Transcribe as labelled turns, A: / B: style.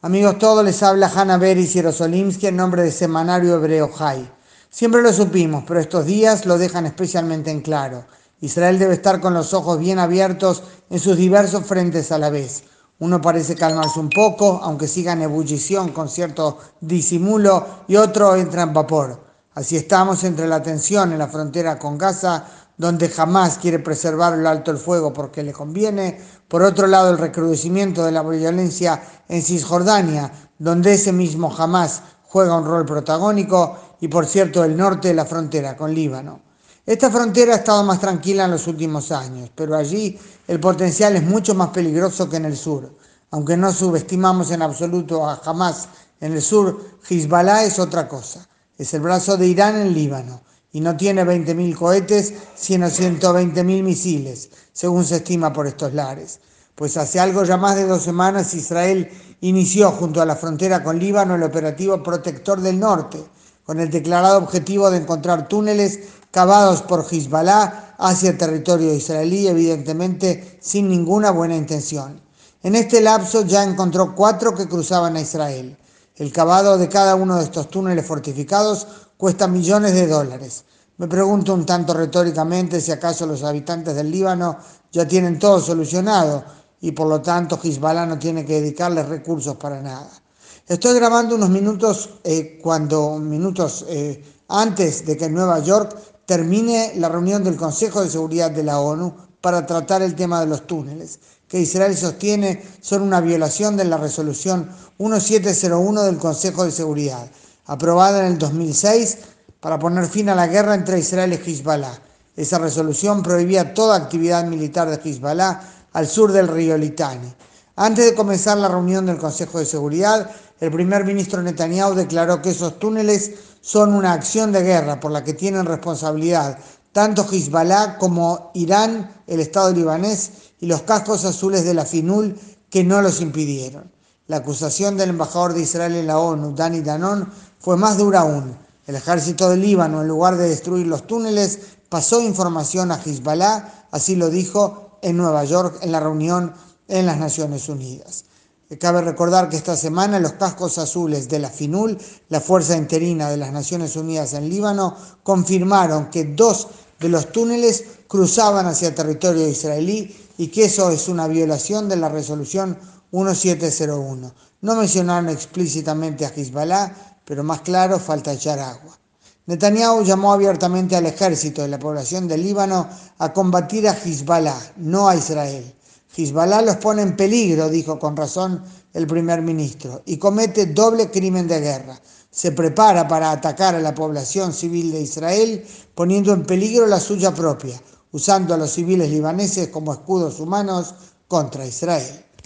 A: Amigos todos, les habla Hanna Beris Yerosolimsky en nombre de Semanario Hebreo Jai. Siempre lo supimos, pero estos días lo dejan especialmente en claro. Israel debe estar con los ojos bien abiertos en sus diversos frentes a la vez. Uno parece calmarse un poco, aunque siga en ebullición con cierto disimulo, y otro entra en vapor. Así estamos entre la tensión en la frontera con Gaza, donde jamás quiere preservar el alto el fuego porque le conviene. Por otro lado, el recrudecimiento de la violencia en Cisjordania, donde ese mismo jamás juega un rol protagónico. Y por cierto, el norte de la frontera con Líbano. Esta frontera ha estado más tranquila en los últimos años, pero allí el potencial es mucho más peligroso que en el sur. Aunque no subestimamos en absoluto a Hamas en el sur, Hezbollah es otra cosa. Es el brazo de Irán en Líbano y no tiene 20.000 cohetes, sino 120.000 misiles, según se estima por estos lares. Pues hace algo ya más de dos semanas Israel inició junto a la frontera con Líbano el operativo Protector del Norte, con el declarado objetivo de encontrar túneles cavados por Hezbollah hacia el territorio israelí, evidentemente sin ninguna buena intención. En este lapso ya encontró cuatro que cruzaban a Israel. El cavado de cada uno de estos túneles fortificados cuesta millones de dólares. Me pregunto un tanto retóricamente si acaso los habitantes del Líbano ya tienen todo solucionado y por lo tanto Hezbollah no tiene que dedicarles recursos para nada. Estoy grabando unos minutos eh, cuando minutos eh, antes de que en Nueva York termine la reunión del Consejo de Seguridad de la ONU para tratar el tema de los túneles, que Israel sostiene son una violación de la resolución 1701 del Consejo de Seguridad aprobada en el 2006 para poner fin a la guerra entre Israel y Hezbollah. Esa resolución prohibía toda actividad militar de Hezbollah al sur del río Litani. Antes de comenzar la reunión del Consejo de Seguridad, el primer ministro Netanyahu declaró que esos túneles son una acción de guerra por la que tienen responsabilidad tanto Hezbollah como Irán, el Estado libanés y los cascos azules de la FINUL que no los impidieron. La acusación del embajador de Israel en la ONU, Dani Danon, fue más dura aún. El ejército del Líbano, en lugar de destruir los túneles, pasó información a Hezbollah, así lo dijo en Nueva York en la reunión en las Naciones Unidas. Cabe recordar que esta semana los cascos azules de la FINUL, la Fuerza Interina de las Naciones Unidas en Líbano, confirmaron que dos de los túneles cruzaban hacia territorio israelí y que eso es una violación de la resolución 1701. No mencionaron explícitamente a Hezbollah, pero más claro, falta echar agua. Netanyahu llamó abiertamente al ejército de la población del Líbano a combatir a Hezbollah, no a Israel. Hezbollah los pone en peligro, dijo con razón el primer ministro, y comete doble crimen de guerra. Se prepara para atacar a la población civil de Israel, poniendo en peligro la suya propia, usando a los civiles libaneses como escudos humanos contra Israel.